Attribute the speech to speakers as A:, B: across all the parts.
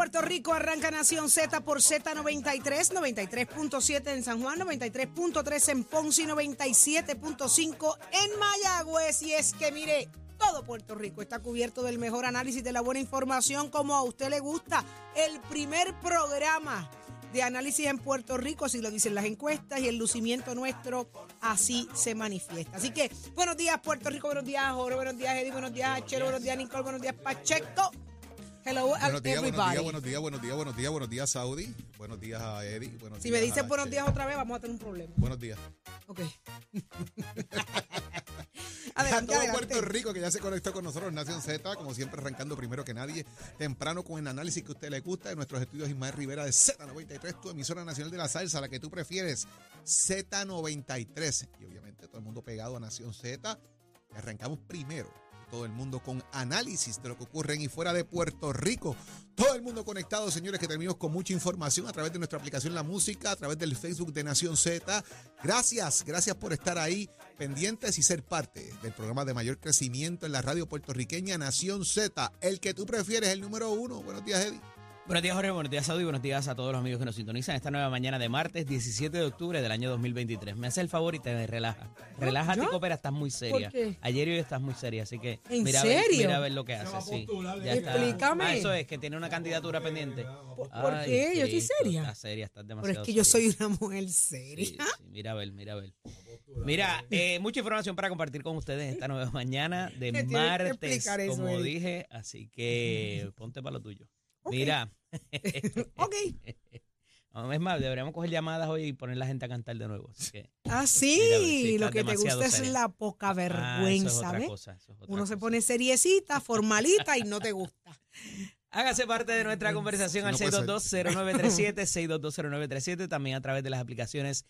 A: Puerto Rico, arranca Nación Z por Z93, 93.7 en San Juan, 93.3 en Ponce y 97.5 en Mayagüez. Y es que mire, todo Puerto Rico está cubierto del mejor análisis de la buena información como a usted le gusta. El primer programa de análisis en Puerto Rico, así lo dicen las encuestas y el lucimiento nuestro así se manifiesta. Así que buenos días Puerto Rico, buenos días Jorge, buenos días Eddie, buenos días Chelo, buenos días Nicole, buenos días Pacheco. Hello,
B: Buenos días, buenos días, buenos días, buenos días, buenos días, buenos días, Saudi. Buenos días a Eddie. Buenos
A: Si
B: días
A: me dices buenos días otra vez, vamos a tener un problema.
B: Buenos días.
A: Ok.
B: a todo
A: adelante.
B: Puerto Rico que ya se conectó con nosotros, Nación Z, como siempre arrancando primero que nadie, temprano con el análisis que a usted le gusta de nuestros estudios Ismael Rivera de Z93, tu emisora nacional de la salsa, la que tú prefieres, Z93. Y obviamente todo el mundo pegado a Nación Z. Arrancamos primero, todo el mundo con análisis de lo que ocurre en y fuera de Puerto Rico. Todo el mundo conectado, señores, que terminamos con mucha información a través de nuestra aplicación La Música, a través del Facebook de Nación Z. Gracias, gracias por estar ahí pendientes y ser parte del programa de mayor crecimiento en la radio puertorriqueña Nación Z. El que tú prefieres, el número uno. Buenos días, Eddie.
C: Buenos días, Jorge. Buenos días, Saudi. Buenos días a todos los amigos que nos sintonizan esta nueva mañana de martes 17 de octubre del año 2023. Me hace el favor y te relaja. Relájate,
A: ¿yo?
C: Coopera, estás muy seria.
A: ¿Por qué?
C: Ayer y hoy estás muy seria, así que
A: ¿En
C: mira, a ver-
A: serio?
C: mira a ver lo que hace. Sí. Ya está.
A: Explícame.
C: Ah, eso es, que tiene una candidatura pendiente.
A: ¿Por- por qué? Yo estoy seria.
C: Estás seria, estás
A: Pero
C: demasiado
A: es que yo soy una mujer seria.
C: Sí, sí, mira a ver, mira a ver. Mira, eh, mucha información para compartir con ustedes esta nueva mañana de martes, como dije, así que ponte para lo tuyo. Mira,
A: Ok.
C: No, es más, deberíamos coger llamadas hoy y poner la gente a cantar de nuevo. Así que,
A: Ah,
C: Mira,
A: sí, lo que te gusta es la poca
C: Ah, eso es
A: vergüenza,
C: otra
A: ¿ves?
C: cosa, eso es otra
A: Uno se pone seriecita, formalita y no te gusta.
C: Hágase parte de nuestra conversación al
B: no ser.
C: 6220937, 6220937, también a través de las aplicaciones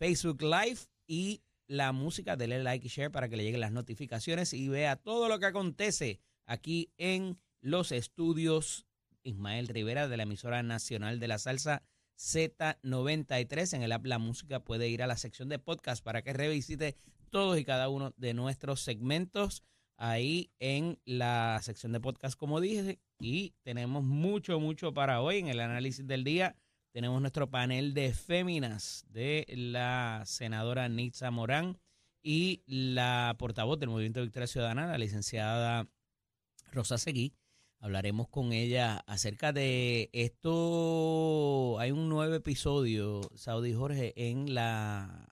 C: Facebook Live y la música, dele like y share para que le lleguen las notificaciones y vea todo lo que acontece aquí en los estudios Ismael Rivera de la emisora nacional de la salsa Z93. En el app La Música puede ir a la sección de podcast para que revisite todos y cada uno de nuestros segmentos ahí en la sección de podcast, como dije. Y tenemos mucho, mucho para hoy en el análisis del día. Tenemos nuestro panel de féminas de la senadora Nitza Morán y la portavoz del Movimiento Victoria Ciudadana, la licenciada Rosa Seguí. Hablaremos con ella acerca de esto. Hay un nuevo episodio, Saudi Jorge, en la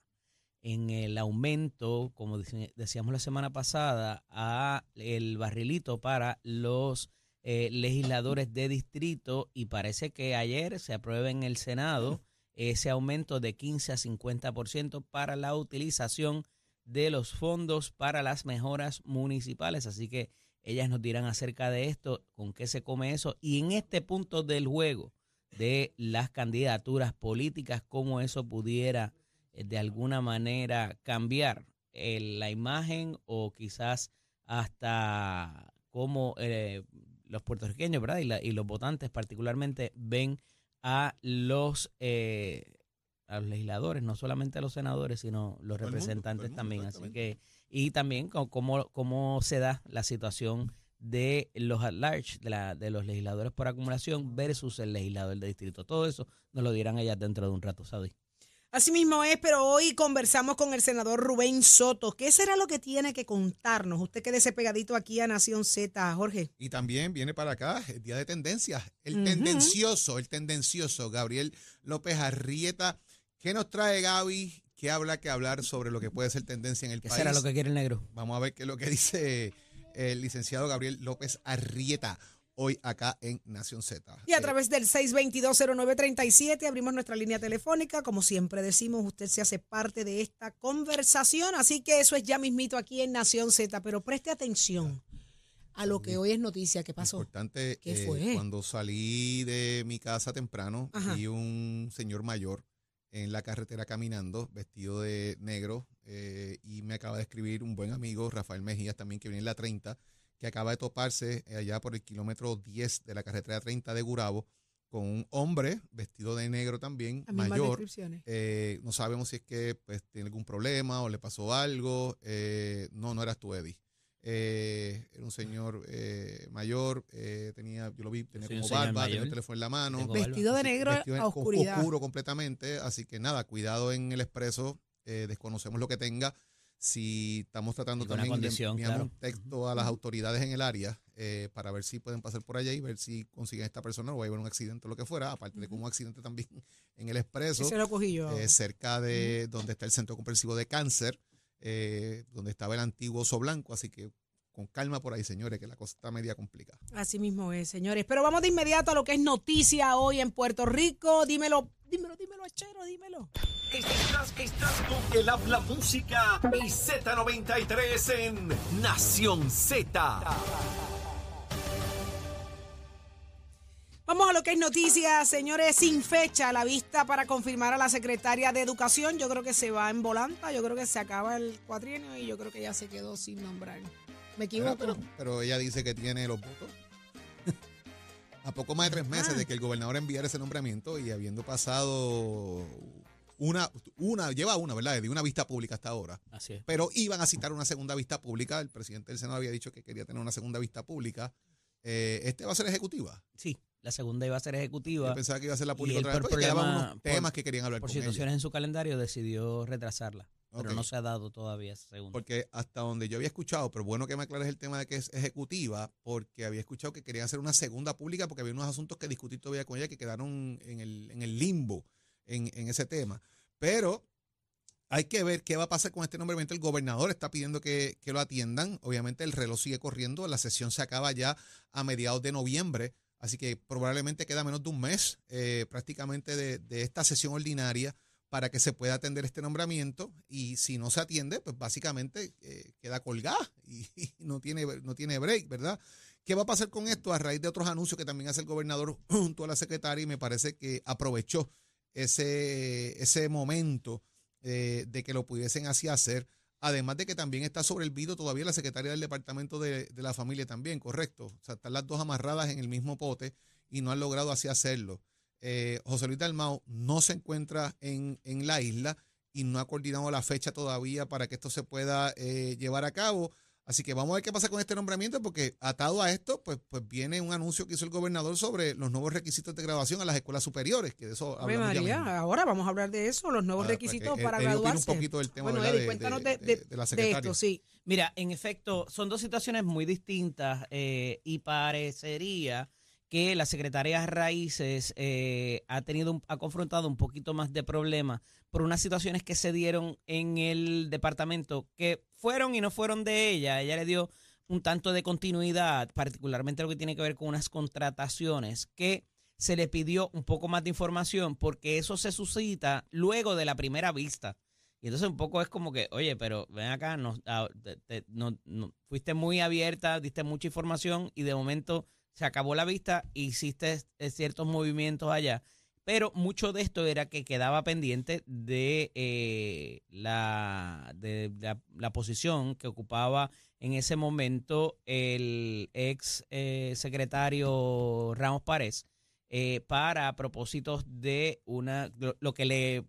C: en el aumento, como decíamos la semana pasada, a el barrilito para los eh, legisladores de distrito y parece que ayer se aprueba en el Senado ese aumento de 15 a 50% para la utilización de los fondos para las mejoras municipales. Así que ellas nos dirán acerca de esto, con qué se come eso y en este punto del juego de las candidaturas políticas, cómo eso pudiera eh, de alguna manera cambiar eh, la imagen o quizás hasta cómo eh, los puertorriqueños ¿verdad? Y, y los votantes particularmente ven a los eh, a los legisladores, no solamente a los senadores, sino los
B: Todo mundo,
C: representantes
B: mundo,
C: también. Así que, y también cómo, cómo se da la situación de los at large, de, la, de los legisladores por acumulación versus el legislador de distrito. Todo eso nos lo dirán ellas dentro de un rato, Saudi.
A: Así mismo es, pero hoy conversamos con el senador Rubén Soto. ¿Qué será lo que tiene que contarnos? Usted quédese pegadito aquí a Nación Z, Jorge.
B: Y también viene para acá el día de tendencias. El tendencioso, el tendencioso Gabriel López Arrieta. ¿Qué nos trae Gaby? ¿Qué habla que hablar sobre lo que puede ser tendencia en el
C: ¿Qué
B: país?
C: será lo que quiere el negro?
B: Vamos a ver qué es lo que dice el licenciado Gabriel López Arrieta hoy acá en Nación Z.
A: Y a través del 6220937 abrimos nuestra línea telefónica. Como siempre decimos, usted se hace parte de esta conversación. Así que eso es ya mismito aquí en Nación Z. Pero preste atención a lo que hoy es noticia. ¿Qué pasó?
B: Importante,
A: ¿Qué
B: eh,
A: fue?
B: cuando salí de mi casa temprano,
A: Ajá.
B: vi un señor mayor en la carretera caminando, vestido de negro, eh, y me acaba de escribir un buen amigo, Rafael Mejías, también que viene en la 30, que acaba de toparse eh, allá por el kilómetro 10 de la carretera 30 de Gurabo, con un hombre vestido de negro también,
A: mismas
B: mayor. Eh, no sabemos si es que pues, tiene algún problema o le pasó algo. Eh, no, no eras tú, Eddie. Eh, era un señor eh, mayor, eh, tenía, yo lo vi, tenía como barba, tenía un teléfono en la mano.
C: Tengo
A: Vestido de negro
B: vestido en-
A: a oscuridad.
B: Oscuro completamente. Así que nada, cuidado en el expreso. eh, desconocemos lo que tenga. Si estamos tratando también, enviamos
C: claro.
B: un texto a las autoridades en el área eh, para ver si pueden pasar por allá y ver si consiguen a esta persona o va a haber un accidente o lo que fuera. Aparte de que hubo un accidente también en el expreso,
A: Ese lo cogí yo.
B: eh, cerca de donde está el centro comprensivo de cáncer, eh, donde estaba el antiguo Oso Blanco. Así que con calma por ahí, señores, que la cosa está media complicada.
A: Así mismo es, señores. Pero vamos de inmediato a lo que es noticia hoy en Puerto Rico. Dímelo, dímelo, dímelo, Achero, dímelo.
D: Estás, estás con el habla música y Z93 en Nación Z.
A: Vamos a lo que es noticia, señores, sin fecha, la vista para confirmar a la secretaria de Educación. Yo creo que se va en volanta, yo creo que se acaba el cuatrienio y yo creo que ya se quedó sin nombrar. ¿Me
B: Pero,
A: equivoco?
B: pero- pero ella dice que tiene los votos. A poco más de tres meses
A: Ah.
B: de que el gobernador enviara ese nombramiento y habiendo pasado una, una, lleva una, ¿verdad? De una vista pública hasta ahora.
C: Así es.
B: Pero iban a citar una segunda vista pública. El presidente del Senado había dicho que quería tener una segunda vista pública. Eh, este va a ser ejecutiva.
C: Sí, la segunda iba a ser ejecutiva.
B: Yo pensaba que iba a ser la pública otra vez
C: por
B: porque quedaban
C: problema-
B: unos
C: por-
B: temas que querían hablar
C: Por
B: con ella.
C: situaciones en su calendario decidió retrasarla, pero
B: Ok.
C: no se ha dado todavía esa segunda.
B: Porque hasta donde yo había escuchado, pero bueno que me aclares el tema de que es ejecutiva, porque había escuchado que querían hacer una segunda pública porque había unos asuntos que discutir todavía con ella que quedaron en el, en el limbo en, en ese tema. Pero hay que ver qué va a pasar con este nombramiento. El gobernador está pidiendo que, que lo atiendan. Obviamente el reloj sigue corriendo. La sesión se acaba ya a mediados de noviembre. Así que probablemente queda menos de un mes eh, prácticamente de, esta sesión ordinaria para que se pueda atender este nombramiento y si no se atiende, pues básicamente eh, queda colgada y, y no, tiene, no tiene break, ¿verdad? ¿Qué va a pasar con esto? A raíz de otros anuncios que también hace el gobernador junto a la secretaria y me parece que aprovechó ese, ese momento eh, de que lo pudiesen así hacer. Además de que también está sobre el vido todavía la secretaria del Departamento de, de la Familia también, correcto. O sea, están las dos amarradas en el mismo pote y no han logrado así hacerlo. Eh, José Luis Dalmau no se encuentra en, en la isla y no ha coordinado la fecha todavía para que esto se pueda eh, llevar a cabo. Así que vamos a ver qué pasa con este nombramiento, porque atado a esto, pues, pues viene un anuncio que hizo el gobernador sobre los nuevos requisitos de graduación a las escuelas superiores, que de eso
A: Ave
B: hablamos ya
A: María, ahora vamos a hablar de eso, los nuevos
B: Ah, pues,
A: requisitos
B: que,
A: para
B: eh, Eddie opina
A: graduarse.
B: un poquito del tema
A: bueno. Eddie,
B: de-
A: cuéntanos
B: de-
A: de, de-
B: de- de la
A: de
B: secretaria.
A: esto, sí.
C: Mira, en efecto, son dos situaciones muy distintas eh, y parecería que la Secretaría de Raíces eh, ha tenido, ha confrontado un poquito más de problemas por unas situaciones que se dieron en el departamento que fueron y no fueron de ella. Ella le dio un tanto de continuidad, particularmente lo que tiene que ver con unas contrataciones que se le pidió un poco más de información porque eso se suscita luego de la primera vista. Y entonces un poco es como que, oye, pero ven acá, ah, no- no- fuiste muy abierta, diste mucha información y de momento se acabó la vista, hiciste eh, ciertos movimientos allá. Pero mucho de esto era que quedaba pendiente de, eh, la, de la, posición que ocupaba en ese momento el ex eh, secretario Ramos Párez eh, para propósitos de una lo, lo que le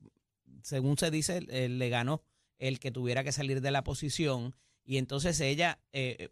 C: según se dice, eh, le ganó el que tuviera que salir de la posición y entonces ella eh,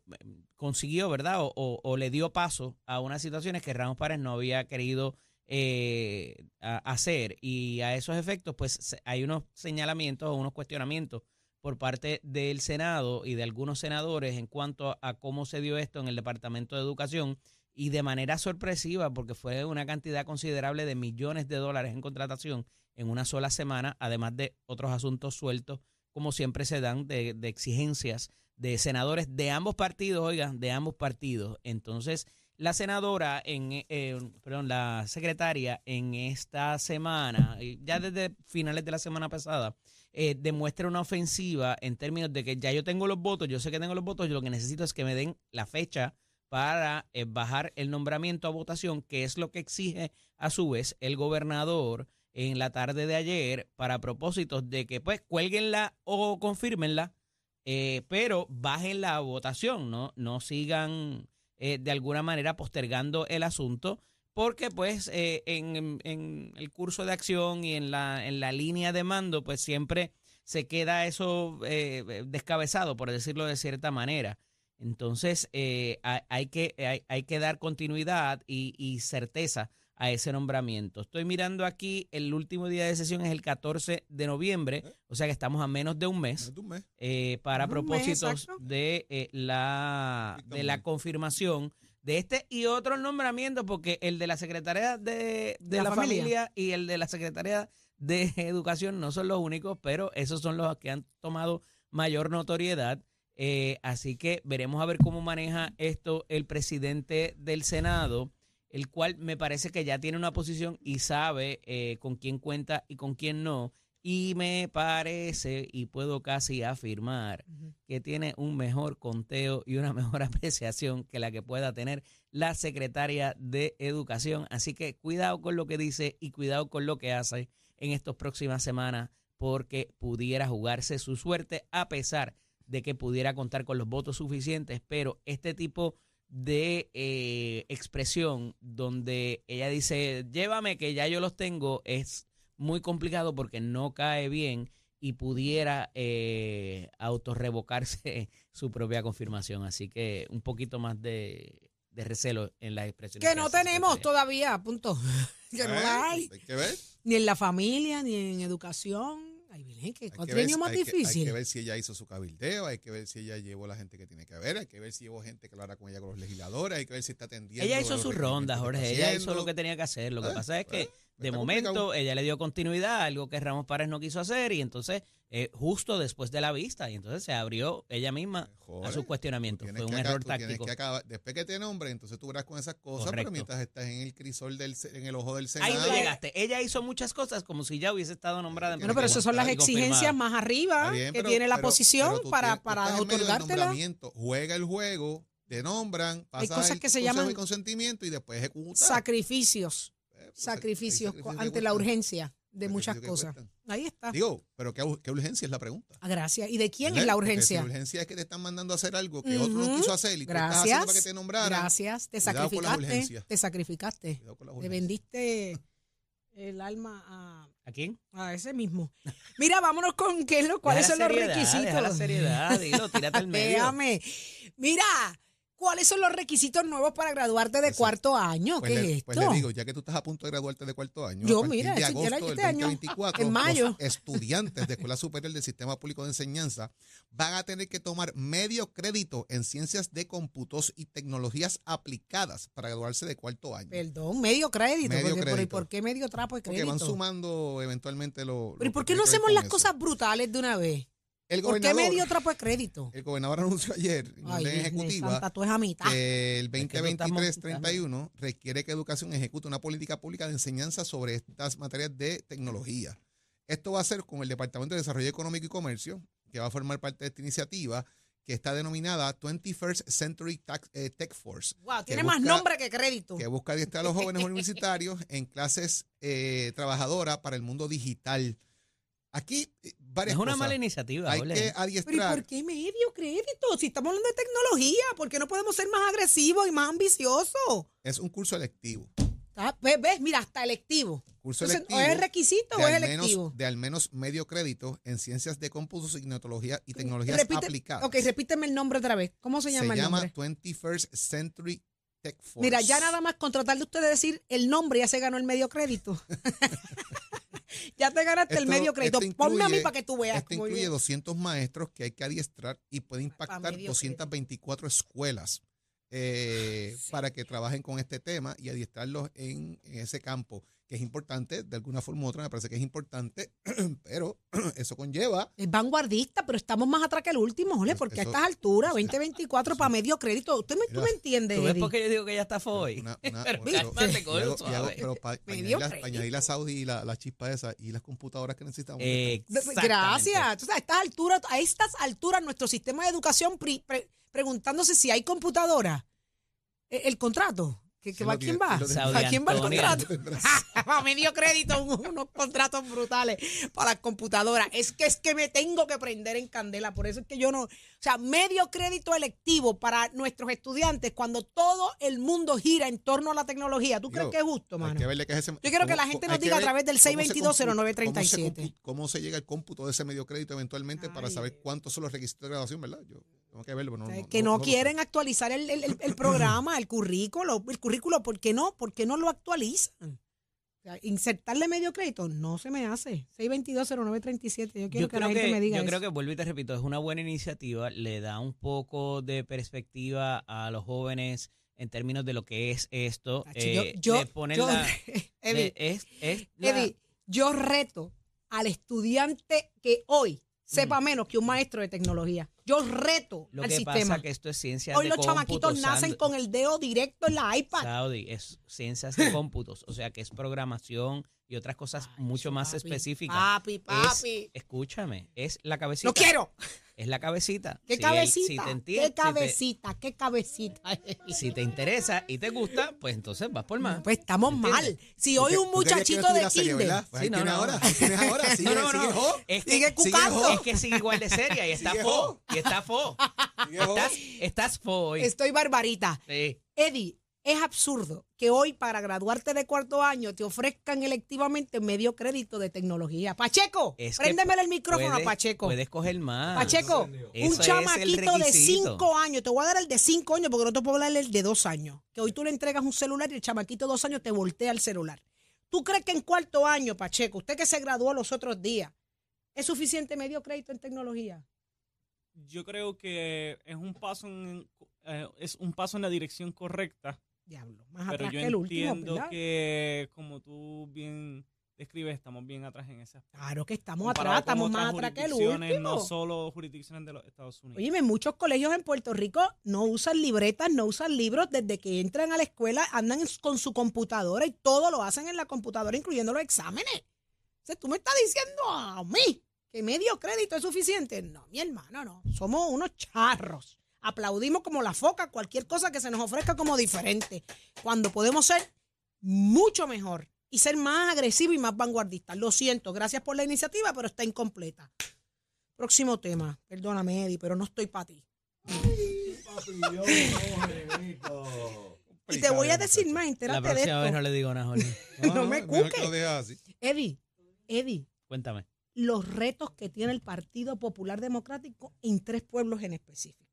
C: consiguió, ¿verdad? O, o- o le dio paso a unas situaciones que Ramos Párez no había querido eh, hacer y a esos efectos pues hay unos señalamientos o unos cuestionamientos por parte del Senado y de algunos senadores en cuanto a cómo se dio esto en el Departamento de Educación y de manera sorpresiva porque fue una cantidad considerable de millones de dólares en contratación en una sola semana, además de otros asuntos sueltos, como siempre se dan, de exigencias de senadores de ambos partidos, oigan, de ambos partidos. Entonces, la senadora, en, eh, perdón, la secretaria en esta semana, eh, ya desde finales de la semana pasada, eh, demuestra una ofensiva en términos de que ya yo tengo los votos, yo sé que tengo los votos, yo lo que necesito es que me den la fecha para eh, bajar el nombramiento a votación, que es lo que exige a su vez el gobernador en la tarde de ayer para propósitos de que pues cuélguenla o confírmenla, eh, pero bajen la votación, ¿no? No sigan eh, de alguna manera postergando el asunto, porque pues eh, en, en el curso de acción y en la, en la línea de mando, pues siempre se queda eso eh, descabezado, por decirlo de cierta manera. Entonces, eh, hay, hay que, hay, hay que dar continuidad y, y certeza a ese nombramiento. Estoy mirando aquí, el último día de sesión es el 14 de noviembre, o sea que estamos a menos de un mes
B: Menos de un mes.
C: eh, para
A: Un
C: propósitos
A: exacto.
C: de eh, la de la confirmación de este y otros nombramientos, porque el de la Secretaría de, de
A: De
C: la,
A: la
C: familia.
A: familia.
C: y el de la Secretaría de Educación no son los únicos, pero esos son los que han tomado mayor notoriedad. Eh, así que veremos a ver cómo maneja esto el presidente del Senado, el cual me parece que ya tiene una posición y sabe eh, con quién cuenta y con quién no. Y me parece, y puedo casi afirmar, que tiene un mejor conteo y una mejor apreciación que la que pueda tener la secretaria de Educación. Así que cuidado con lo que dice y cuidado con lo que hace en estas próximas semanas, porque pudiera jugarse su suerte a pesar de que pudiera contar con los votos suficientes, pero este tipo de eh, expresión donde ella dice, llévame que ya yo los tengo, es muy complicado porque no cae bien y pudiera eh, autorrevocarse su propia confirmación. Así que un poquito más de, de recelo en las expresiones.
A: Que no tenemos
C: secretaria.
A: todavía, punto. que no
B: Eh,
A: la hay.
B: Hay que ver.
A: Ni en la familia, ni en educación. Ay, Belén, cuatrienio más
B: hay que- hay
A: difícil.
B: que ver si ella hizo su cabildeo, hay que ver si ella llevó la gente que tiene que ver, hay que ver si llevó gente que hablara con ella con los legisladores, hay que ver si está atendiendo.
C: Ella hizo
B: los
C: su ronda,
B: requerimientos que
C: Jorge. Ella hizo lo que tenía que hacer. Lo que
B: Eh,
C: pasa es que
B: eh,
C: de
B: está
C: momento
B: complicado.
C: ella le dio continuidad a algo que Ramos Párez no quiso hacer y entonces eh, justo después de la vista y entonces se abrió ella misma a sus cuestionamientos. Fue un
B: que
C: error táctico.
B: que acabar- después que te nombre, entonces tú verás con esas cosas,
C: Correcto.
B: pero mientras estás en el crisol del, en el ojo del
C: Ahí
B: Senado.
C: tú llegaste. Ella hizo muchas cosas como si ya hubiese estado nombrada. en
A: Bueno, pero esas son las exigencias más arriba
B: bien,
A: que
B: pero-
A: tiene la
B: pero-
A: posición
B: pero
A: para,
B: tienes-
A: para otorgártela.
B: nombramiento, Juega el juego, te nombran,
A: Hay
B: pasas
A: cosas
B: el
A: que se llaman
B: de consentimiento y después ejecutas.
A: Sacrificios,
B: pues, hay
A: sacrificios
B: sacrificios
A: ante la urgencia de muchas cosas.
B: cuestan.
A: Ahí está.
B: Digo, pero ¿qué, qué urgencia es la pregunta?
A: Ah, Gracias. ¿Y de quién es la
B: Porque
A: urgencia?
B: Si la urgencia es que te están mandando a hacer algo que otro no quiso hacer y tú estás haciendo para que
A: Gracias.
B: te nombraran.
A: Gracias. Te sacrificaste. Te sacrificaste.
B: Urgencias.
A: vendiste el alma a,
C: ¿A quién?
A: a ese mismo. Mira, vámonos con qué es lo, cuáles son los requisitos.
C: Deja la seriedad, dilo, tírate al medio.
A: Déjame. Mira, ¿cuáles son los requisitos nuevos para graduarte de cuarto año?
B: Pues
A: ¿Qué
B: le,
A: es esto?
B: pues le digo, ya que tú estás a punto de graduarte de cuarto año,
A: Yo,
B: a
A: mira,
B: de agosto del
A: este año,
B: 2024,
A: en mayo.
B: los estudiantes de Escuela Superior del Sistema Público de Enseñanza van a tener que tomar medio crédito en ciencias de cómputos y tecnologías aplicadas para graduarse de cuarto año.
A: Perdón, medio crédito.
B: Medio
A: porque, por-
B: crédito.
A: ¿Por qué medio trapo de
B: Porque
A: crédito?
B: van sumando eventualmente lo.
A: Pero ¿y
B: lo
A: por qué no hacemos las
B: eso.
A: cosas brutales de una vez?
B: El
A: ¿Por qué
B: gobernador,
A: medio trapo de crédito?
B: el gobernador anunció ayer en orden ejecutiva
A: Santa, tú es a mitad.
B: que el
C: Es que no estamos-
B: 2023-31 requiere que Educación ejecute una política pública de enseñanza sobre estas materias de tecnología. Esto va a ser con el Departamento de Desarrollo Económico y Comercio, que va a formar parte de esta iniciativa, que está denominada 21st Century eh, Tech Force,
A: Wow, tiene más nombre que crédito.
B: que busca adiestrar a los jóvenes universitarios en clases eh, trabajadoras para el mundo digital. Aquí, varias
C: Es una
B: cosas.
C: mala iniciativa,
B: Hay
C: Jorge.
B: que
A: Pero ¿y
B: adiestrar.
A: por qué medio crédito? Si estamos hablando de tecnología, ¿por qué no podemos ser más agresivos y más ambiciosos?
B: Es un curso electivo.
A: Ah, ¿Ves? ves, Mira, hasta electivo.
B: Curso
A: Entonces,
B: electivo.
A: ¿O es requisito
B: de
A: o es
B: al,
A: electivo?
B: menos, de al menos medio crédito en ciencias de cómputos y tecnología y tecnologías
A: Repite-
B: aplicadas.
A: Ok, repíteme el nombre otra vez. ¿Cómo se
B: Se
A: llama
B: llama,
A: el nombre?
B: 21st Century Tech Force.
A: Mira, ya nada más con tratar de ustedes decir el nombre ya se ganó el medio crédito. ya te ganaste el medio crédito.
B: esto
A: Ponme a mí
B: incluye-
A: para que tú veas.
B: Esto incluye
A: yo-
B: 200 maestros que hay que adiestrar y puede impactar
A: medio
B: 224 escuelas eh, para que trabajen con este tema y adiestrarlos en, en ese campo, que es importante, de alguna forma u otra me parece que es importante, pero eso conlleva
A: Es vanguardista, pero estamos más atrás que el último,
B: Eso-
A: porque a estas alturas, 2024 para medio crédito. ¿Usted me, tú me entiendes,
C: ¿Tú ves por qué yo digo que ya está hoy? Pero
B: para añadir, la-
A: crédito.
B: añadir la Saudi y la, la chispa esa y las computadoras que necesitamos.
C: Exactamente.
A: Gracias. Entonces, a estas alturas, a estas alturas, nuestro sistema de educación pre- preguntándose si hay computadora. E- El, contrato. ¿Que, que
B: Sí
A: va,
B: lo
A: ¿Quién va? ¿A quién va el contrato? A medio crédito, un- unos contratos brutales para las computadoras. Es que es que me tengo que prender en candela. Por eso es que yo no. O sea, medio crédito electivo para nuestros estudiantes cuando todo el mundo gira en torno a la tecnología. ¿Tú crees que es justo, mano?
B: que verle qué es ese-
A: Yo quiero que la gente nos diga a través del
B: cómo se compu-
A: 6220937.
B: Cómo cómo se llega al cómputo de ese medio crédito eventualmente para saber cuántos son los requisitos de graduación, ¿verdad? Yo, Tengo que verlo. pero
A: O
B: No,
A: sea,
B: no-
A: que
B: no-
A: quieren actualizar el, el- el- programa, el currículo, el currículo, ¿por qué no? ¿Por qué no lo actualizan? O sea, insertarle medio crédito no se me hace. 6220937. Yo quiero
C: Yo
A: que la gente
C: que,
A: me diga
C: yo
A: eso.
C: creo que, vuelvo y te repito, es una buena iniciativa, le da un poco de perspectiva a los jóvenes en términos de lo que es esto.
A: Yo-
C: eh,
A: yo, yo-
C: la-
A: Eddie,
C: le- es, es la-
A: Eddie, yo reto al estudiante que hoy sepa menos que un maestro de tecnología. Yo reto
C: lo
A: al
C: que
A: sistema.
C: pasa que esto es ciencia
A: Hoy
C: de
A: los
C: cómputo,
A: chamaquitos nacen con el dedo directo en la iPad.
C: Saudi, es ciencias de cómputos, o sea que es programación y otras cosas
A: Ay,
C: mucho
A: eso,
C: más
A: papi,
C: específicas.
A: Papi,
C: Es-
A: papi.
C: escúchame, es la cabecita.
A: No quiero.
C: Es la cabecita.
A: ¿Qué
C: Si el-
A: cabecita?
C: si
A: ¿Qué
C: si te-
A: cabecita? ¿Qué cabecita?
C: Si te, interesa y te gusta, pues entonces vas por más.
A: Pues estamos
C: ¿Entiendes?
A: mal. Si hoy un muchachito de kinder.
B: Pues
C: Sí, no,
B: tienes
C: no.
B: ahora, tienes ahora. Sigue,
C: no, no,
B: sigue,
C: no.
B: jo.
C: Es que,
A: sigue
B: sigue,
A: cucando.
B: jo.
C: es que sigue igual de seria y está
B: Sigue, jo.
C: Y está fo. Estás, estás fo hoy.
A: Estoy barbarita.
C: Sí.
A: Eddie, es absurdo que hoy para graduarte de cuarto año te ofrezcan electivamente medio crédito de tecnología. Pacheco,
C: Es
A: préndemele el micrófono
C: puedes-
A: a Pacheco.
C: Puedes coger más.
A: Pacheco, un chamaquito de cinco años, te voy a dar el de cinco años porque no te puedo hablar el de dos años. Que hoy tú le entregas un celular y el chamaquito de dos años te voltea el celular. ¿Tú crees que en cuarto año, Pacheco, usted que se graduó los otros días, es suficiente medio crédito en tecnología?
E: Yo creo que es un paso en, eh, es un paso en la dirección correcta,
A: Diablo, más
E: pero
A: atrás
E: yo
A: que el último,
E: entiendo
A: ¿verdad?
E: que como tú bien describes, estamos bien atrás en ese aspecto.
A: Claro que estamos
E: Comparado
A: atrás, estamos más atrás que el último.
E: No solo jurisdicciones de los Estados Unidos.
A: Oye, muchos colegios en Puerto Rico no usan libretas, no usan libros. Desde que entran a la escuela andan con su computadora y todo lo hacen en la computadora, incluyendo los exámenes. O sea, tú me estás diciendo a mí que medio crédito es suficiente. No, mi hermano, no. Somos unos charros. Aplaudimos como la foca cualquier cosa que se nos ofrezca como diferente. Cuando podemos ser mucho mejor y ser más agresivos y más vanguardistas. Lo siento, gracias por la iniciativa, pero está incompleta. Próximo tema. Perdóname, Eddie, pero no estoy para ti. Y te voy a decir más,
C: La
A: entérate de
C: próxima vez no le digo nada, Jorge.
A: No me
B: mejor
A: cuque.
B: que lo dejes así.
A: Eddie, Eddie,
C: Cuéntame.
A: Los retos que tiene el Partido Popular Democrático en tres pueblos en específico.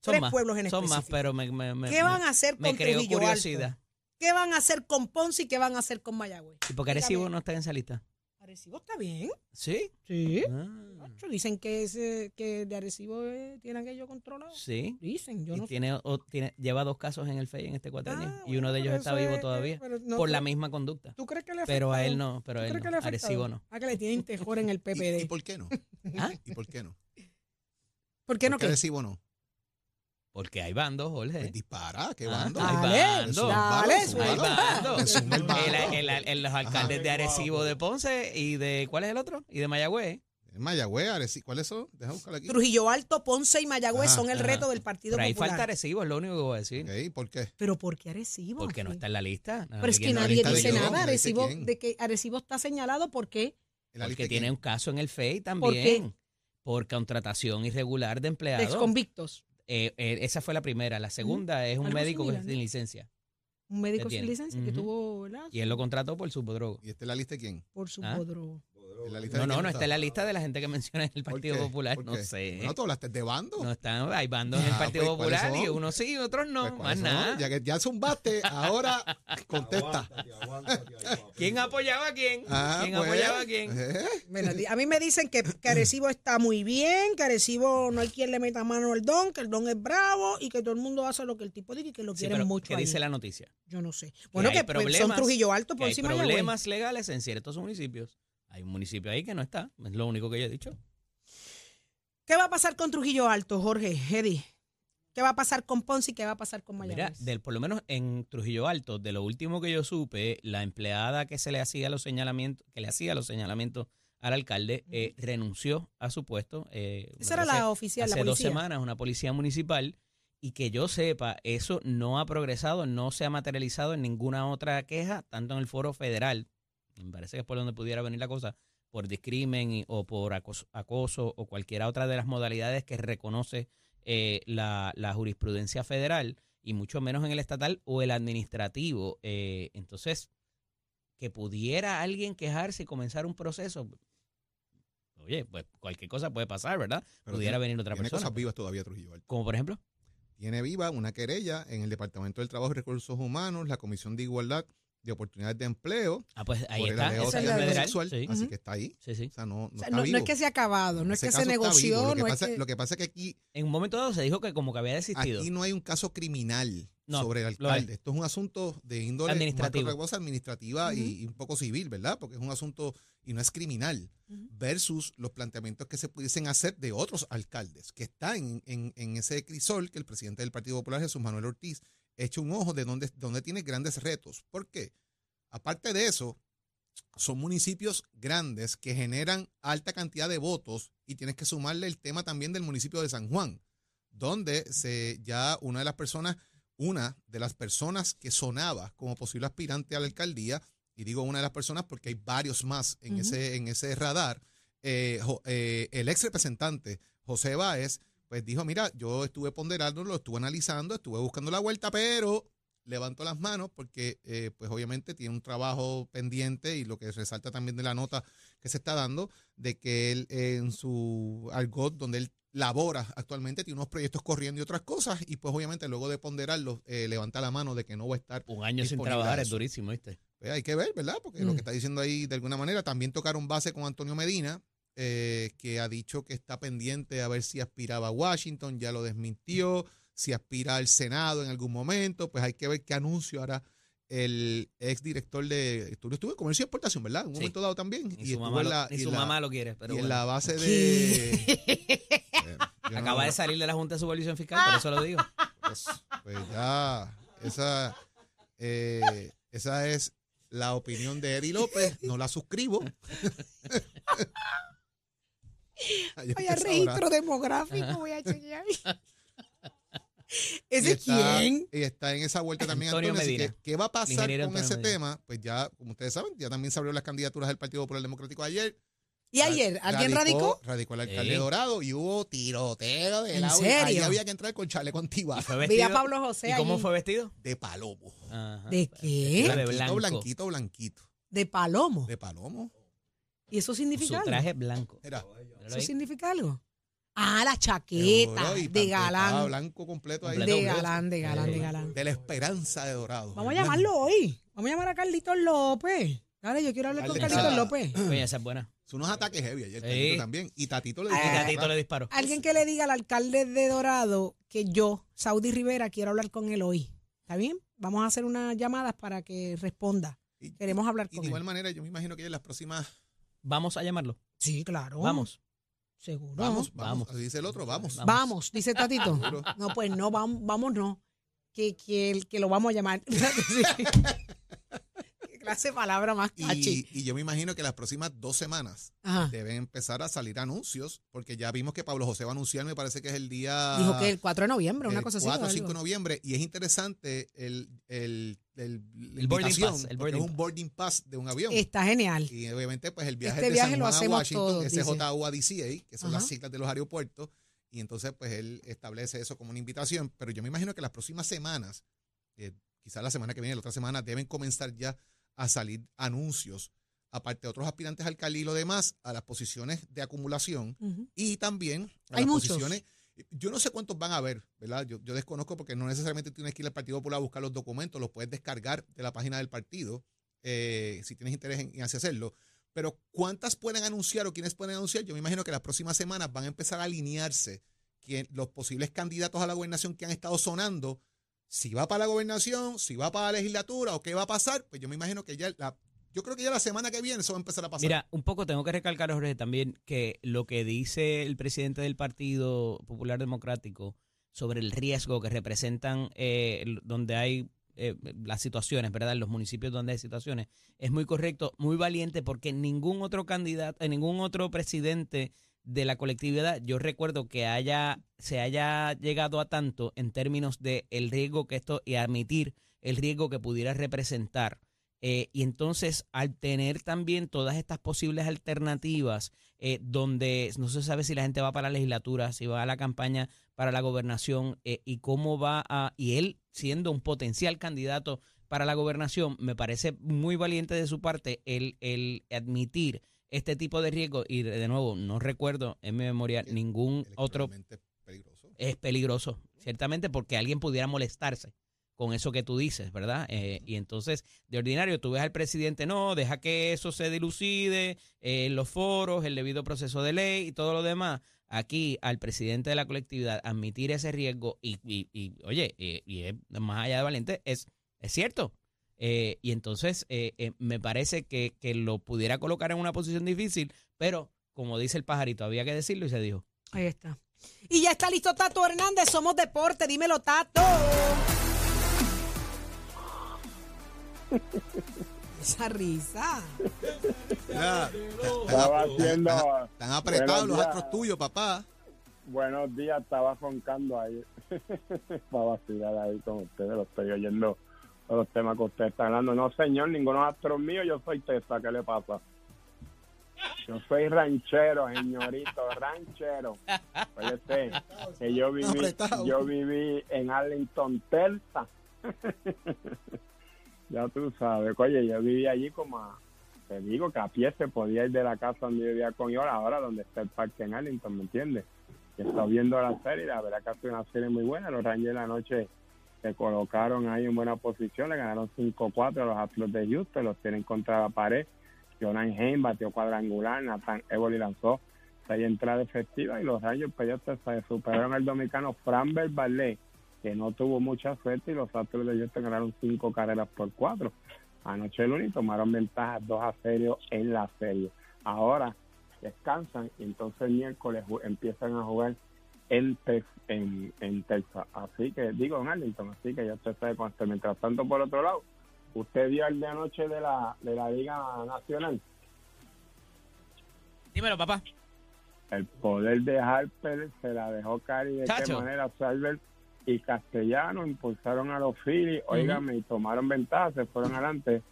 C: Son
A: Tres
C: más.
A: pueblos en
C: Son más,
A: específico.
C: pero me, me,
A: ¿Qué van a hacer
C: me
A: con Trujillo. Alto? ¿Qué van a hacer con Ponce y qué van a hacer con Mayagüez?
C: ¿Y por qué. Arecibo no está en esa lista?
A: Arecibo está bien.
C: ¿Sí?
A: Sí.
C: Ah,
A: Dicen que ese, que de Arecibo eh, tiene aquello controlado.
C: sí.
A: Dicen, yo
C: y
A: no sé.
C: tiene, o- tiene, lleva dos casos en el FEI en este cuatrenio.
A: Ah,
C: y uno de ellos está
A: eso
C: vivo
A: es-
C: todavía.
A: pero no
C: por
A: creo-
C: la misma conducta.
A: ¿Tú crees que le ha
C: Pero a él no, pero
A: ¿Tú
C: a él no. Arecibo no.
A: Ah, que le tienen tejor en el
B: ¿Y,
A: PPD.
B: y por qué no?
C: ¿Ah?
B: ¿Y por qué no?
A: ¿Por qué no
B: ¿Por qué? Arecibo no?
C: Porque hay bandos, Jorge.
B: Pues dispara, ¿qué
C: Ah,
B: bando?
C: hay
A: Dale,
C: bandos.
A: dale,
B: Hay
C: bandos. Los alcaldes de Arecibo de Ponce y de. ¿Cuál es el otro? Y de Mayagüez.
B: En Mayagüez, Arecibo. ¿Cuáles son? Deja buscar aquí.
A: Trujillo Alto, Ponce y Mayagüez
B: Ajá,
A: son el
C: ajá.
A: reto del Partido
C: Pero ahí
A: Popular.
C: falta Arecibo, es lo único que voy a decir.
B: Ok, ¿Por qué?
A: Pero ¿por qué Arecibo?
C: Porque no está en la lista.
A: Pero es que
C: ¿Quién no-
A: nadie
B: lista de
A: dice
B: quién?
A: nada.
B: ¿No dice
A: Arecibo,
B: quién?
A: de que Arecibo está señalado porque
B: ¿En la lista
C: Porque
B: de
C: tiene
B: quién?
C: un caso en el FEI
A: qué?
C: también. Por contratación irregular de
A: de
C: empleados.
A: exconvictos.
C: Eh, eh, esa fue la primera. La segunda es un médico
A: similar,
C: que
A: ¿no?
C: sin licencia.
A: Un médico sin licencia que tuvo, ¿verdad?
C: Y él lo contrató por subdrogo.
B: ¿Y esta es la lista de quién?
A: Por su
C: ¿Ah?
A: Bodro.
B: ¿En la lista
C: No,
B: de
C: no, no está en la lista de la gente que menciona en el
B: ¿Por
C: Partido? Popular.
B: ¿Por
C: No sé.
B: Bueno, tú hablaste de bando.
C: No están, hay bandos en el
B: Ah,
C: Partido
B: pues, ¿cuáles
C: Popular y unos sí y otros no.
B: Pues,
C: más nada.
B: Ya que ya zumbaste, ahora contesta.
C: ¿Quién apoyaba a quién?
B: Ah,
C: ¿Quién
B: pues,
C: apoyaba a quién?
B: ¿eh?
A: Bueno, a mí me dicen que, que Arecibo está muy bien, que Arecibo no hay quien le meta mano al don, que el don es bravo y que todo el mundo hace lo que el tipo dice y que lo
C: Sí,
A: quieren
C: pero
A: mucho.
C: ¿qué dice la noticia?
A: Yo no sé. Bueno,
C: hay
A: que pues, son Trujillo Alto
C: Que
A: por
C: hay
A: encima de Mayagüez.
C: problemas legales en ciertos municipios. Hay un municipio ahí que no está. Es lo único que yo he dicho.
A: ¿Qué va a pasar con Trujillo Alto, Jorge, Eddie? ¿Qué va a pasar con Ponce y qué va a pasar con
C: Mira,
A: Mayagüez?
C: del, por lo menos en Trujillo Alto, de lo último que yo supe, la empleada que se le hacía los señalamientos, que le hacía los señalamientos al alcalde, eh, renunció a su puesto. eh,
A: Esa era la oficial, la
C: hace dos
A: policía.
C: semanas, una policía municipal, y que yo sepa, eso no ha progresado, no se ha materializado en ninguna otra queja, tanto en el foro federal, me parece que es por donde pudiera venir la cosa, por discrimen y- o por acoso, acoso o cualquiera otra de las modalidades que reconoce eh, la, la jurisprudencia federal, y mucho menos en el estatal o el administrativo. Eh, entonces, que pudiera alguien quejarse y comenzar un proceso, oye, pues cualquier cosa puede pasar, ¿verdad?
B: Pero
C: Pudiera
B: tiene-
C: venir otra
B: Tiene
C: persona.
B: cosas vivas todavía Trujillo Alto.
C: Como por ejemplo.
B: Tiene viva una querella en el Departamento del Trabajo y Recursos Humanos, la Comisión de Igualdad de Oportunidades de Empleo,
C: Ah, pues ahí
B: por el
C: está.
B: allegado
A: Esa es
B: tráfico
A: la de-
B: sexual,
C: Sí.
B: así que está ahí.
C: Sí, sí.
B: O sea, no, no
A: O sea,
B: está
A: no, es que se ha acabado, no es que se negoció,
B: Lo que,
A: no
B: pasa,
A: es que...
B: lo que pasa es que aquí,
C: En un momento dado se dijo que como que había desistido.
B: aquí no hay un caso criminal
C: No,
B: sobre el alcalde. Esto es un asunto de índole cosa administrativa y- un poco civil, ¿verdad? Porque es un asunto y no es criminal. Versus los planteamientos que se pudiesen hacer de otros alcaldes, que está en, en- en ese crisol que el presidente del Partido Popular, Jesús Manuel Ortiz, echa un ojo de donde, donde tiene grandes retos. ¿Por qué? Aparte de eso, son municipios grandes que generan alta cantidad de votos y tienes que sumarle el tema también del municipio de San Juan, donde se ya una de las personas, una de las personas que sonaba como posible aspirante a la alcaldía, y digo una de las personas porque hay varios más en, ese, en ese radar, eh, eh, el ex representante José Báez, pues dijo, mira, yo estuve ponderando, lo estuve analizando, estuve buscando la vuelta, pero levantó las manos porque eh, pues obviamente tiene un trabajo pendiente y lo que resalta también de la nota que se está dando de que él eh, en su argot donde él labora actualmente tiene unos proyectos corriendo y otras cosas y pues obviamente luego de ponderarlo eh, levanta la mano de que no va a estar
C: Un año sin trabajar es durísimo, ¿viste?
B: pues hay que ver, ¿verdad? Porque lo
A: Mm.
B: que está diciendo ahí de alguna manera también tocaron base con Antonio Medina eh, que ha dicho que está pendiente a ver si aspiraba a Washington, ya lo desmintió, si aspira al Senado en algún momento, pues hay que ver qué anuncio hará el ex director de estuvo estuvo en comercio y exportación, ¿verdad? En un
C: Sí.
B: momento dado también. Y
C: su, mamá,
B: en
C: lo,
B: la, y
C: su
B: la-
C: mamá lo quiere, pero
B: y en la base de...
C: Acaba
B: no-
C: de salir de la Junta de Supervisión Fiscal, por eso lo digo.
B: pues, pues ya, esa, eh, esa es la opinión de Eddie López, no la suscribo. Usted sabrá.
A: registro demográfico, voy a chequear.
B: Y
A: ¿Ese
B: está,
A: quién?
B: y está en esa vuelta también
C: Antonio
B: Antonio. así
C: Medina.
B: que, ¿Qué va a pasar con
C: Antonio
B: ese
C: Medina.
B: tema? Pues ya, como ustedes saben, ya también se abrió las candidaturas del Partido Popular Democrático ayer.
A: ¿Y ayer? ¿Alguien radicó?
B: Radicó el alcalde
C: Sí.
B: Dorado y hubo tiroteo de
A: ¿En
B: la
A: serio?
B: Ahí había que entrar con chaleco antibalas
C: Fue
A: Vi
C: vestido-
A: a Pablo José
C: ¿Y cómo fue vestido?
B: de palomo.
C: Ajá.
A: ¿De qué?
C: De
B: Blanquito,
C: blanco.
B: blanquito, blanquito.
A: De palomo.
B: De palomo.
A: ¿Y eso
C: Su
A: significa algo?
C: traje blanco.
B: Era.
A: ¿Eso
C: ahí.
A: significa algo? Ah, la chaqueta
B: Seguro, y
A: de galán.
B: blanco completo ahí.
C: Completo.
A: De galán, de galán, de galán.
B: De la esperanza de Dorado.
A: Vamos a llamarlo hoy. Vamos a llamar a Carlitos López. Dale, yo quiero hablar con Carlitos López.
C: Oye, esa es buena.
B: Son unos ataques heavy ayer.
C: Sí.
B: Tatito también. Y Tatito le
C: Y
B: dijo.
C: Tatito le disparó.
A: Alguien que le diga al alcalde de Dorado que yo, Saudi Rivera, quiero hablar con él hoy. ¿Está bien? Vamos a hacer unas llamadas para que responda.
B: Y-
A: Queremos hablar
B: Y
A: con
B: de igual manera, yo me imagino que en las próximas.
C: Vamos a llamarlo.
A: Sí, claro.
C: Vamos.
A: Seguro.
B: Vamos, vamos. Así dice el otro, vamos.
C: Vamos.
A: Vamos, dice Tatito.
B: Seguro.
A: No, pues no, vamos, vamos no. Que, que, el- que lo vamos a llamar. Sí. Clase de palabra más cachi.
B: Y, y yo me imagino que las próximas dos semanas
A: Ajá.
B: deben empezar a salir anuncios, porque ya vimos que Pablo José va a anunciar, me parece que es el día.
A: Dijo que el 4 de noviembre, una cosa así.
B: 4 o
A: o
B: 5 de noviembre. Y es interesante el, el, el,
C: El boarding pass, el
B: porque
C: boarding
B: es un boarding pass de un avión.
A: Está genial.
B: Y obviamente, pues el viaje
A: Este
B: de
A: viaje
B: San
A: lo
B: Juan a
A: hacemos
B: Washington, a DCA, que son las siglas de los aeropuertos. Y entonces, pues él establece eso como una invitación. Pero yo me imagino que las próximas semanas, eh, quizás la semana que viene, la otra semana, deben comenzar ya a salir anuncios, aparte de otros aspirantes al alcalde y lo demás, a las posiciones de acumulación y también a
A: Hay
B: las
A: muchos.
B: posiciones. Yo no sé cuántos van a haber, ¿verdad? Yo, yo desconozco porque no necesariamente tienes que ir al Partido Popular a buscar los documentos, los puedes descargar de la página del partido eh, si tienes interés en, en hacerlo. Pero ¿cuántas pueden anunciar o quiénes pueden anunciar? Yo me imagino que las próximas semanas van a empezar a alinearse los posibles candidatos a la gobernación que han estado sonando, si va para la gobernación, si va para la legislatura o qué va a pasar, pues yo me imagino que ya la, yo creo que ya la semana que viene eso va a empezar a pasar.
C: Mira, un poco tengo que recalcar, Jorge, también que lo que dice el presidente del Partido Popular Democrático sobre el riesgo que representan eh, donde hay eh, las situaciones, ¿verdad? En los municipios donde hay situaciones, es muy correcto, muy valiente, porque ningún otro candidato, eh, ningún otro presidente de la colectividad, yo recuerdo que haya, se haya llegado a tanto en términos de el riesgo que esto y admitir el riesgo que pudiera representar. Eh, y entonces, al tener también todas estas posibles alternativas, eh, donde no se sabe si la gente va para la legislatura, si va a la campaña para la gobernación eh, y cómo va a, y él siendo un potencial candidato para la gobernación, me parece muy valiente de su parte el, el admitir este tipo de riesgo, y de nuevo, no recuerdo en mi memoria ningún otro,
B: Electoralmente peligroso.
C: es peligroso, ciertamente porque alguien pudiera molestarse con eso que tú dices, ¿verdad? Eh, y entonces, de ordinario, tú ves al presidente, no, deja que eso se dilucide eh, en los foros, el debido proceso de ley y todo lo demás. Aquí, al presidente de la colectividad, admitir ese riesgo y, y- y, oye, eh, y es más allá de valiente, es, es cierto. Eh, y entonces, eh, eh, me parece que, que lo pudiera colocar en una posición difícil, pero como dice el pajarito, había que decirlo y se dijo.
A: Ahí está. Y ya está listo Tato Hernández, somos deporte, dímelo Tato. Esa risa.
B: Mira,
F: Estaba haciendo.
B: Están, están apretados los astros tuyos, papá.
F: Buenos días, estaba roncando ahí. Para vacilar ahí con ustedes, lo estoy oyendo los temas que ustedes están hablando. No, señor, ninguno es astro mío, yo soy Tesa, ¿qué le pasa? Yo soy ranchero, señorito, ranchero. Oye, que yo viví, yo viví en Arlington, Texas. ya tú sabes, oye, yo viví allí como a, te digo que a pie se podía ir de la casa donde yo vivía con yo, ahora donde está el parque en Arlington, ¿me entiendes? Y está viendo la serie, la verdad que ha sido una serie muy buena, los Rangers la noche se colocaron ahí en buena posición, le ganaron 5-4 a los Astros de Houston, los tienen contra la pared, Jonan Hain batió cuadrangular, Nathan Evoli lanzó seis entradas efectivas y los Rangers pues ya usted sabe, superaron al dominicano Framber Ballet, que no tuvo mucha suerte y los Astros de Houston ganaron cinco carreras por cuatro. Anoche el lunes tomaron ventaja 2 a 0 en la serie. Ahora descansan y entonces el miércoles empiezan a jugar en, en, en Texas. Así que, digo en Arlington, así que ya usted sabe con esto. Mientras tanto, por otro lado, usted vio el de anoche de la, de la Liga Nacional.
C: Dímelo, papá.
F: El poder de Harper se la dejó caer y de qué manera Salver y Castellano impulsaron a los Phillies, óigame, y tomaron ventaja, se fueron adelante.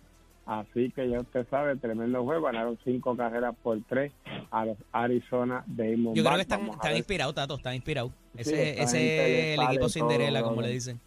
F: Así que ya usted sabe, tremendo juego, ganaron cinco carreras por tres a los Arizona Diamondbacks.
C: Yo creo que están, están inspirados, Tato, están inspirados. Ese, es el equipo Cinderella,
F: todo,
C: como le dicen.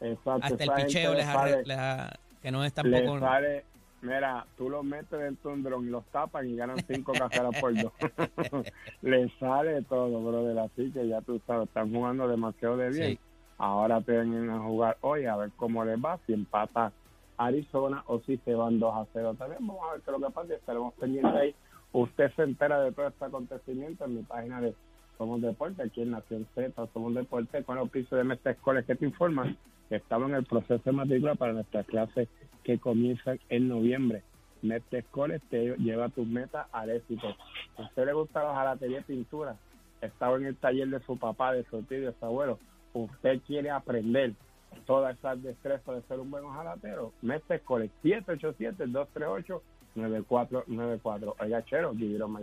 F: Exacto,
C: Hasta el picheo
F: le
C: les
F: sale-
C: les ha- que no es tampoco...
F: sale, mira, tú los metes dentro de un dron y los tapan y ganan cinco carreras por dos. le sale todo, brother. Así que ya tú sabes, están jugando demasiado de bien.
C: Sí.
F: Ahora tienen a jugar hoy a ver cómo les va, si empata Arizona o si se van 2 a 0 también. Vamos a ver qué es lo que pasa y estaremos pendientes ahí. Usted se entera de todo este acontecimiento en mi página de Somos Deporte, aquí en Nación Z, Somos Deporte, con los pisos de Escoles que te informan que estamos en el proceso de matrícula para nuestras clases que comienzan en noviembre. Mestre Escoles te lleva tus metas al éxito. Usted le gusta la jalatería y pintura, estaba en el taller de su papá, de su tío, de su abuelo, usted quiere aprender todas esas destrezas de ser un buen ojalatero, Mestre Escoles 787-238-9494. Oiga, chero, give it on my.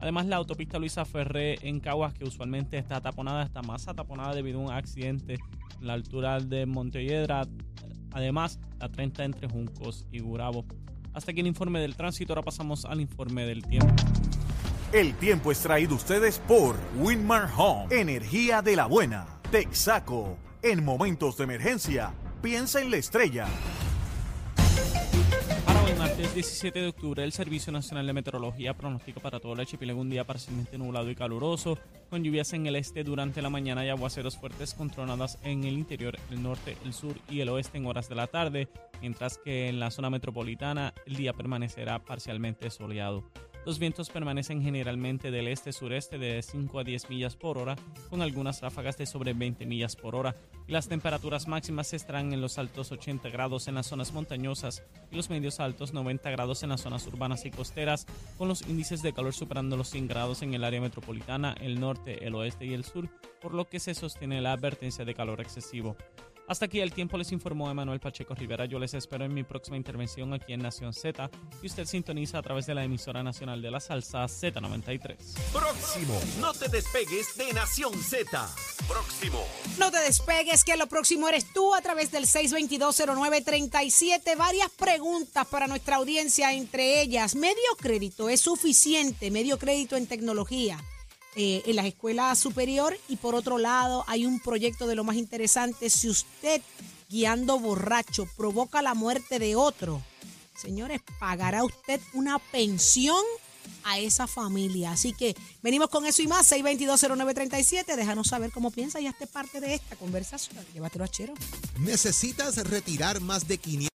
E: Además, la autopista Luisa Ferré en Caguas, que usualmente está taponada, está más ataponada debido a un accidente en la altura de Montelledra. Además, la 30 entre Juncos y Gurabo. Hasta aquí el informe del tránsito, ahora pasamos al informe del tiempo.
D: El tiempo es traído ustedes por Winmar Home, energía de la buena. Texaco, en momentos de emergencia, piensa en la estrella.
E: Martes 17 de octubre, el Servicio Nacional de Meteorología pronostica para todo el archipiélago un día parcialmente nublado y caluroso, con lluvias en el este durante la mañana y aguaceros fuertes con tronadas en el interior, el norte, el sur y el oeste en horas de la tarde, mientras que en la zona metropolitana el día permanecerá parcialmente soleado. Los vientos permanecen generalmente del este-sureste de 5 a 10 millas por hora, con algunas ráfagas de sobre 20 millas por hora, las temperaturas máximas estarán en los altos 80 grados en las zonas montañosas y los medios altos 90 grados en las zonas urbanas y costeras, con los índices de calor superando los 100 grados en el área metropolitana, el norte, el oeste y el sur, por lo que se sostiene la advertencia de calor excesivo. Hasta aquí el tiempo les informó Emanuel Pacheco Rivera. Yo les espero en mi próxima intervención aquí en Nación Z y usted sintoniza a través de la emisora nacional de la salsa Z93.
G: Próximo. No te despegues de Nación Z. Próximo.
A: No te despegues, que lo próximo eres tú a través del 6220937. Varias preguntas para nuestra audiencia, entre ellas, ¿medio crédito es suficiente? ¿Medio crédito en tecnología? Eh, en las escuelas superior y por otro lado hay un proyecto de lo más interesante, si usted guiando borracho provoca la muerte de otro, señores, pagará usted una pensión a esa familia. Así que venimos con eso y más, 6220937, déjanos saber cómo piensa y hazte parte de esta conversación. Llévatelo a Chero.
B: ¿Necesitas retirar más de 500?